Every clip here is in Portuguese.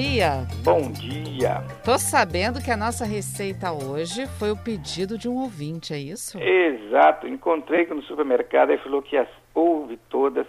Dia. Bom dia. Tô sabendo que a nossa receita hoje foi o pedido de um ouvinte, é isso? Exato. Encontrei no supermercado e falou que as ouve todas,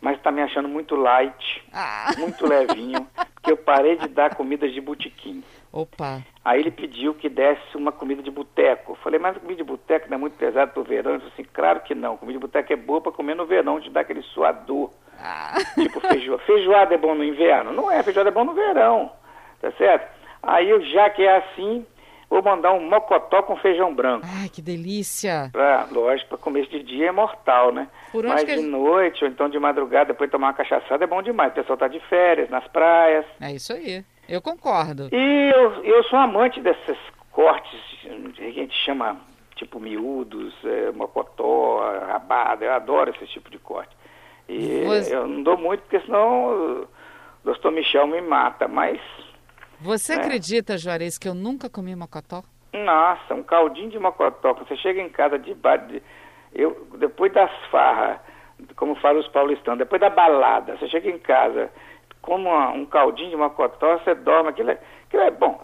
mas está me achando muito light, Ah. muito levinho, porque eu parei de dar comidas de botequim. Opa. Aí ele pediu que desse uma comida de boteco. Falei, mas comida de boteco não é muito pesada pro verão? Ele falou assim, claro que não. Comida de boteco é boa para comer no verão, te dá aquele suador. Ah. Tipo feijoada. Feijoada é bom no inverno? Não é, feijoada é bom no verão. Tá certo? Aí já que é assim, vou mandar um mocotó com feijão branco. Ai, que delícia. Pra, lógico, para começo de dia é mortal, né? Por onde Mas que de noite, ou então de madrugada, depois de tomar uma cachaçada, é bom demais. O pessoal tá de férias, nas praias. É isso aí. Eu concordo. E eu, eu sou amante desses cortes que a gente chama, tipo, miúdos, é, mocotó, rabada. Eu adoro esse tipo de corte. E Você- eu não dou muito, porque senão o doutor Michel me mata. Mas, Você É. acredita, Juarez, que eu nunca comi mocotó? nossa, um caldinho de mocotó. Você chega em casa de, eu Depois das farras, como falam os paulistanos, depois da balada, você chega em casa, como uma- um caldinho de mocotó, você dorme. Aquilo é, aquilo é bom.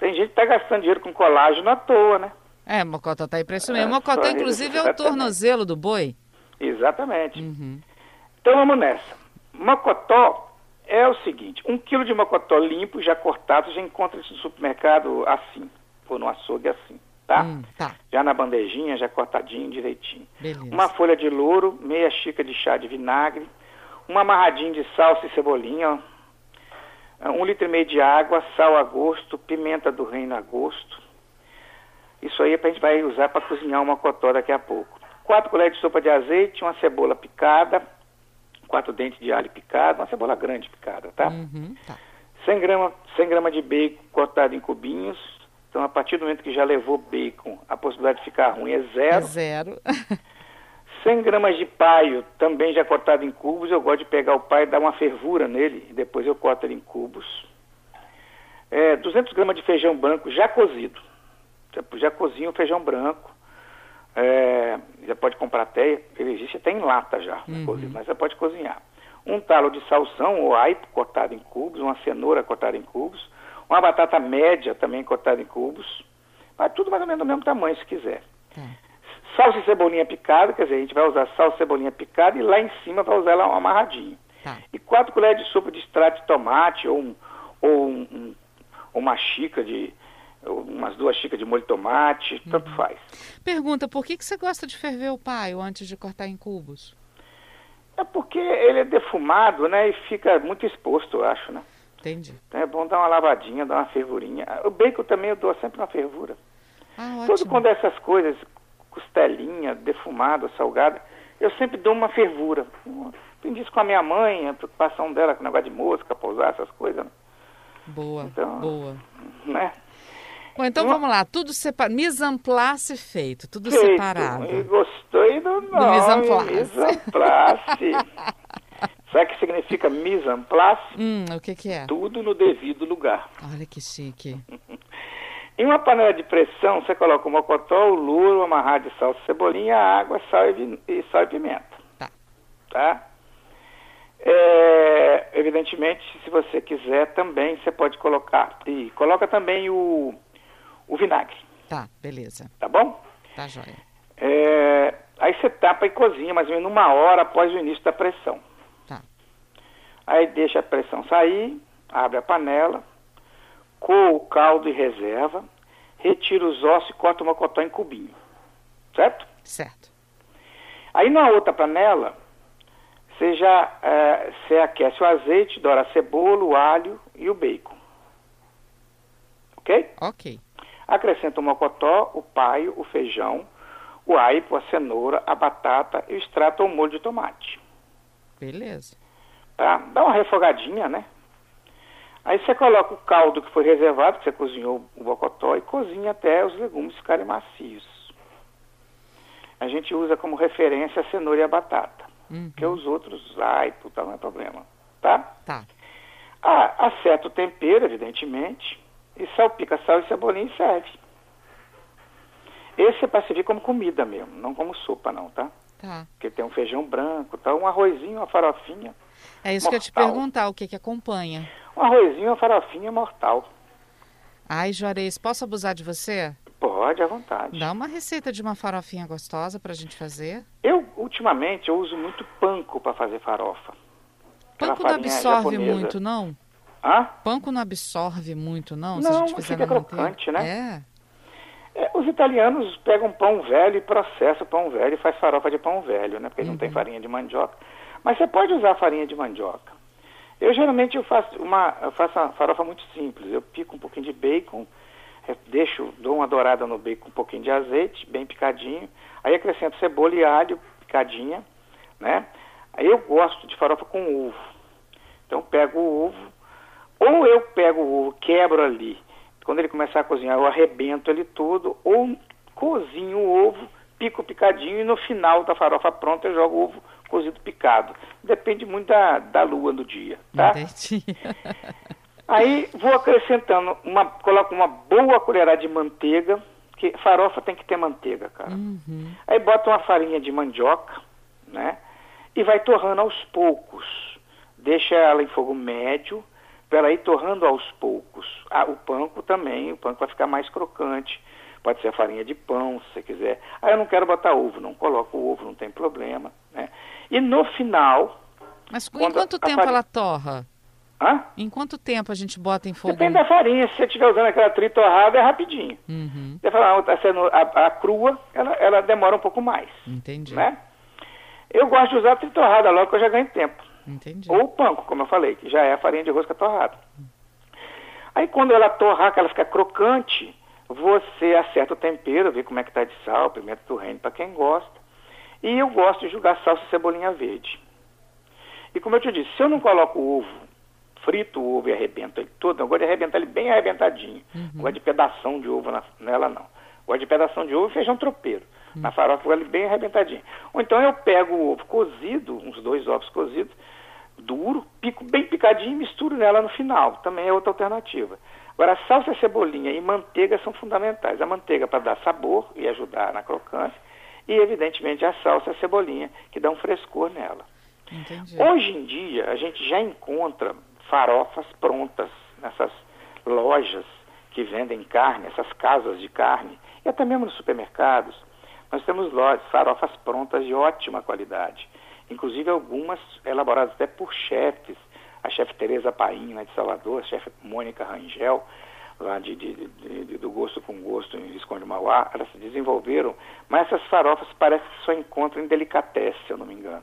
Tem gente que tá gastando dinheiro com colágeno à toa, né? É, mocotó tá aí pra isso mesmo. É, mocotó, inclusive, é o tornozelo do boi. Exatamente. Uhum. Então vamos nessa. Mocotó é o seguinte: um quilo de mocotó limpo, já cortado, já encontra isso no supermercado assim, ou no açougue assim, tá? Hum, tá, Já na bandejinha, já cortadinho direitinho. beleza. Uma folha de louro, meia xícara de chá de vinagre, uma amarradinha de salsa e cebolinha, ó, um litro e meio de água, sal a gosto, pimenta do reino a gosto. Isso aí é pra gente vai usar para cozinhar o mocotó daqui a pouco. Quatro colheres de sopa de azeite, uma cebola picada, quatro dentes de alho picado, uma cebola grande picada, tá? Uhum, tá. 100 gramas, 100 gramas de bacon cortado em cubinhos. Então, a partir do momento que já levou bacon, a possibilidade de ficar ruim é É zero. zero. 100 gramas de paio, também já cortado em cubos. Eu gosto de pegar o paio e dar uma fervura nele, e depois eu corto ele em cubos. É, 200 gramas de feijão branco já cozido. Já, cozinha o feijão branco. É, já pode comprar até, ele existe até em lata já, né, Uhum. mas você pode cozinhar. Um talo de salsão ou aipo cortado em cubos, uma cenoura cortada em cubos, uma batata média também cortada em cubos. Mas tudo mais ou menos do mesmo tamanho, se quiser. Tá. Salsa e cebolinha picada, quer dizer, a gente vai usar salsa e cebolinha picada e lá em cima vai usar ela amarradinho. Tá. E quatro colheres de sopa de extrato de tomate ou, um, ou um- um- uma xícara de. Umas duas xícaras de molho de tomate, tanto faz. Pergunta, por que, que você gosta de ferver o paio antes de cortar em cubos? É porque ele é defumado, né? E fica muito exposto, eu acho, né? Entendi. Então é bom dar uma lavadinha, dar uma fervurinha. O bacon também eu dou sempre uma fervura. Ah, Todo quando é essas coisas, costelinha, defumada, salgada, eu sempre dou uma fervura. Aprendi isso com a minha mãe, a preocupação dela com o negócio de mosca, pousar, essas coisas, Boa, Então- boa. né? Bom, então Uma- vamos lá, tudo separado. Mise en place feito, tudo Feito. separado. E gostei do nome, mise en place. mise en place. Sabe o que significa mise en place? Hum, o que que é? Tudo no devido lugar. Olha que chique. Em uma panela de pressão, você coloca o mocotó, o louro, amarrado de salsa, cebolinha, água, sal e, e sal e pimenta. Tá. Tá? É, evidentemente, se você quiser também, você pode colocar. E coloca também o, o vinagre, Tá, beleza. tá bom? Tá jóia. É, aí você tapa e cozinha mais ou menos uma hora após o início da pressão. Tá. Aí deixa a pressão sair, abre a panela, coa o caldo e reserva, retira os ossos e corta o mocotó em cubinho. Certo? Certo. Aí na outra panela, você já eh, você aquece o azeite, doura a cebola, o alho e o bacon. Ok? Ok. Acrescenta o mocotó, o paio, o feijão, o aipo, a cenoura, a batata e o extrato ou molho de tomate. Beleza. Tá? Dá uma refogadinha, né? Aí você coloca o caldo que foi reservado, que você cozinhou o mocotó, e cozinha até os legumes ficarem macios. a gente usa como referência a cenoura e a batata. Uhum. Porque os outros, ai, puta, não é problema. Tá? Tá. Ah, acerta o tempero, evidentemente, e salpica sal e cebolinha e serve. Esse é para servir como comida mesmo, não como sopa não, tá? Tá. Porque tem um feijão branco, tá? um arrozinho, uma farofinha. É isso que eu te Mortal. perguntar, o que que acompanha? Um arrozinho, uma farofinha mortal. Ai, Juarez, posso abusar de você? Pode, à vontade. Dá uma receita de uma farofinha gostosa pra gente fazer. Eu, ultimamente, eu uso muito panko para fazer farofa. Panko não absorve japonesa. muito, não? Hã? Panko não absorve muito, não? se a Não, gente fizer fica crocante, né? É. É, os italianos pegam pão velho e processam pão velho e faz farofa de pão velho, né? Porque não tem Uhum. farinha de mandioca. Mas você pode usar farinha de mandioca. Eu geralmente eu faço uma, eu faço uma farofa muito simples. Eu pico um pouquinho de bacon, eh, deixo, dou uma dourada no bacon, um pouquinho de azeite, bem picadinho. Aí acrescento cebola e alho picadinha, né? Aí eu gosto de farofa com ovo. Então eu pego o ovo, ou eu pego o ovo, quebro ali. Quando ele começar a cozinhar, eu arrebento ele todo, ou cozinho o ovo, pico picadinho e no final da farofa pronta eu jogo o ovo cozido picado. Depende muito da, da lua do dia, tá? Entendi. Aí vou acrescentando, uma, coloco uma boa colherada de manteiga, que farofa tem que ter manteiga, cara. Uhum. Aí bota uma farinha de mandioca, né? E vai torrando aos poucos. Deixa ela em fogo médio, para ela ir torrando aos poucos. Ah, o panko também, o panko vai ficar mais crocante. Pode ser a farinha de pão, se você quiser. Ah, eu não quero botar ovo, não coloco o ovo, não tem problema, né? E no final, Mas em quanto tempo farinha- ela torra? hã? Em quanto tempo a gente bota em fogo? Depende da farinha. Se você estiver usando aquela tritorrada, é rapidinho. Uhum. Você fala, a, cenoura- a- a crua, ela, ela demora um pouco mais, Entendi. né? Eu gosto de usar a tritorrada logo que eu já ganho tempo. Entendi. Ou o panko, como eu falei, que já é a farinha de rosca torrada. Aí quando ela torrar, que ela fica crocante, você acerta o tempero, vê como é que tá de sal, pimenta do reino para quem gosta. E eu gosto de jogar salsa e cebolinha verde. E como eu te disse, se eu não coloco o ovo, frito o ovo e arrebento ele todo, eu gosto de arrebentar ele bem arrebentadinho. Uhum. Não gosto de pedação de ovo na- nela, não. Gosto de pedação de ovo e feijão tropeiro. Na farofa ele bem arrebentadinho. Ou então eu pego o ovo cozido, uns dois ovos cozidos, duro, pico bem picadinho e misturo nela no final. Também é outra alternativa. Agora, salsa, cebolinha e manteiga são fundamentais. A manteiga para dar sabor e ajudar na crocância, e evidentemente a salsa e a cebolinha, que dá um frescor nela. Entendi. Hoje em dia, a gente já encontra farofas prontas nessas lojas que vendem carne, essas casas de carne, e até mesmo nos supermercados. Nós temos lojas, farofas prontas de ótima qualidade. Inclusive algumas elaboradas até por chefes. A chefe Tereza Paim, lá de Salvador, a chefe Mônica Rangel, lá de, de- de- de- do Gosto com Gosto, em Visconde Mauá, elas se desenvolveram, mas essas farofas parece que só encontram em delicatesse, se eu não me engano.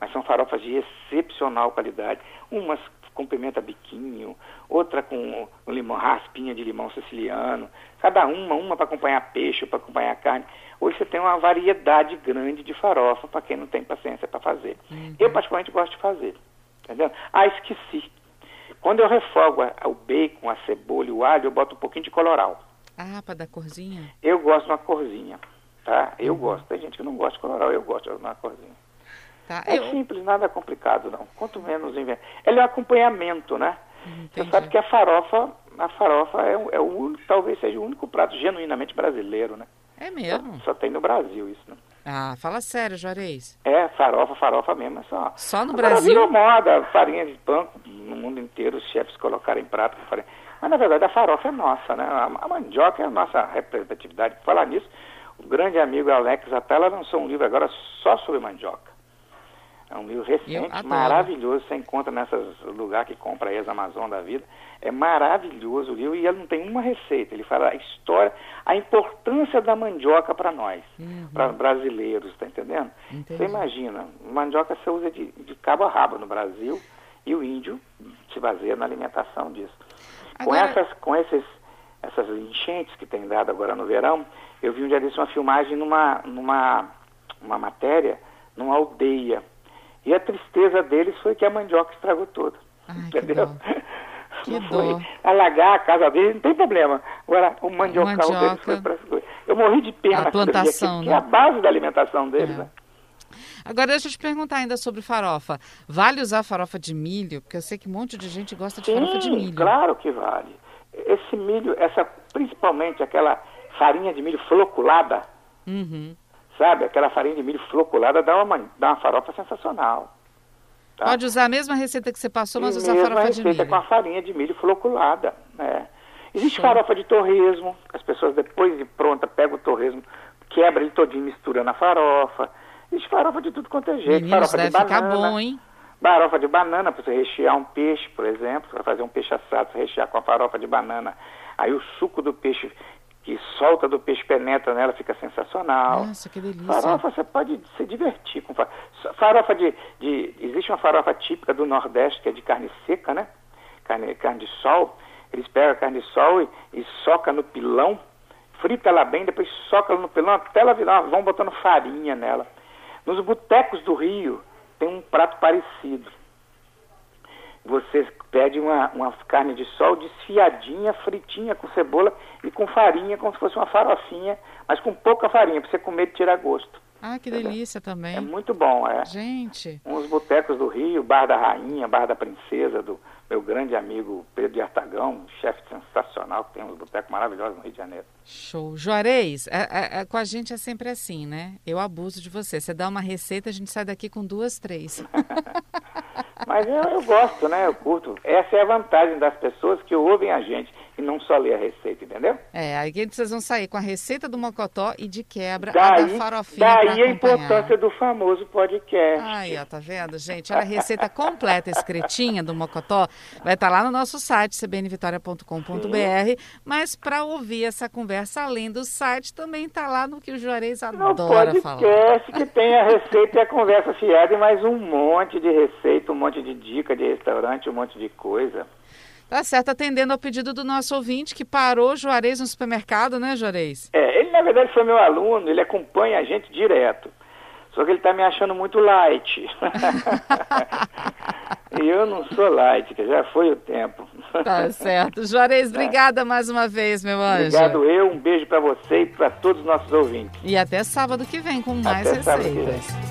Mas são farofas de excepcional qualidade. Umas com pimenta biquinho, outra com limão, raspinha de limão siciliano. Cada uma, uma para acompanhar peixe, para acompanhar carne. Hoje você tem uma variedade grande de farofa para quem não tem paciência para fazer. Eu particularmente gosto de fazer. Entendeu? Ah, esqueci. Quando eu refogo a- o bacon, a cebola e o alho, eu boto um pouquinho de coloral. Ah, pra dar corzinha? Eu gosto de uma corzinha, tá? Eu gosto. Tem gente que não gosta de coloral, eu gosto de uma corzinha. Tá. É Eu... simples, nada complicado não. Quanto menos inventa. Ele é um acompanhamento, né? Você Entendi. sabe que a farofa, a farofa é, o- é o único, talvez seja o único prato genuinamente brasileiro, né? É Só, mesmo? só tem no Brasil isso, né? Ah, fala sério, Juarez. É, farofa, farofa mesmo, é só. Só no Agora Brasil? virou moda, farinha de pão, no mundo inteiro, os chefes colocarem prato com farinha. Mas na verdade a farofa é nossa, né? A, a mandioca é a nossa representatividade. Por falar nisso, o grande amigo Alex Atala lançou um livro agora só sobre mandioca. É um livro recente, maravilhoso. Você encontra nesses lugares que compra aí as Amazon da vida. É maravilhoso o livro e ele não tem uma receita. Ele fala a história, a importância da mandioca para nós, Uhum. para brasileiros, tá entendendo? Entendi. Você imagina, mandioca você usa de, de cabo a rabo no Brasil e o índio se baseia na alimentação disso. Com, Agora- essas, com esses, essas enchentes que tem dado agora no verão, eu vi um dia desse uma filmagem numa, numa uma matéria, numa aldeia. E a tristeza deles foi que a mandioca estragou toda. Ai, que entendeu? que não foi dó. alagar a casa dele, não tem problema. Agora, o mandiocal mandioca. deles foi para Eu morri de pena. A plantação, que, né? que é a base da alimentação deles, é. né? Agora, deixa eu te perguntar ainda sobre farofa. Vale usar farofa de milho? Porque eu sei que um monte de gente gosta de Sim, farofa de milho. claro que vale. Esse milho, essa, principalmente aquela farinha de milho floculada, uhum. Sabe? Aquela farinha de milho floculada dá uma, dá uma farofa sensacional. Tá? Pode usar a mesma receita que você passou, mas usar farofa de milho. receita com a farinha de milho floculada, né? Existe Sim. farofa de torresmo, as pessoas depois de pronta pegam o torresmo, quebra ele todinho, mistura na farofa. Existe farofa de tudo quanto é jeito. Meninos, farofa deve de ficar banana. bom, hein? Farofa de banana, para você rechear um peixe, por exemplo, para fazer um peixe assado, você rechear com a farofa de banana. Aí o suco do peixe que solta do peixe penetra nela, fica sensacional. Nossa, que delícia. Farofa, você pode se divertir com farofa. Farofa de, de, Existe uma farofa típica do Nordeste, que é de carne seca, né? Carne, carne de sol. Eles pegam a carne de sol e, e soca no pilão, frita ela bem, depois soca ela no pilão até ela virar, vão botando farinha nela. Nos botecos do Rio tem um prato parecido você pede uma, uma carne de sol desfiadinha, fritinha com cebola e com farinha, como se fosse uma farofinha, mas com pouca farinha, para você comer e tirar gosto. Ah, que delícia também. É muito bom, é. Gente. Uns botecos do Rio, Bar da Rainha, Bar da Princesa, do meu grande amigo Pedro de Artagão, um chefe sensacional, que tem uns botecos maravilhosos no Rio de Janeiro. Show. Juarez, é, é, é, com a gente é sempre assim, né? Eu abuso de você. Você dá uma receita, a gente sai daqui com duas, três. Mas eu, eu, gosto, né? Eu curto. Essa é a vantagem das pessoas que ouvem a gente e não só lê a receita, entendeu? É, aí vocês vão sair com a receita do mocotó e de quebra daí, a da farofinha Daí a importância do famoso podcast. Aí, ó, tá vendo, gente? Olha a receita completa escritinha do mocotó. Vai estar tá lá no nosso site, cbnvitoria.com.br. Mas para ouvir essa conversa além do site, também tá lá no que o Juarez adora no podcast, falar. que tem a receita e a conversa fiada e mais um monte de receita, um monte de dica de restaurante, um monte de coisa. Tá certo, atendendo ao pedido do nosso ouvinte que parou Juarez no supermercado, né, Juarez? É, ele na verdade foi meu aluno, ele acompanha a gente direto. Só que ele está me achando muito light. e eu não sou light, que já foi o tempo. Tá certo. Juarez, tá. obrigada mais uma vez, meu anjo. Obrigado eu, um beijo para você e para todos os nossos ouvintes. E até sábado que vem com mais até receitas.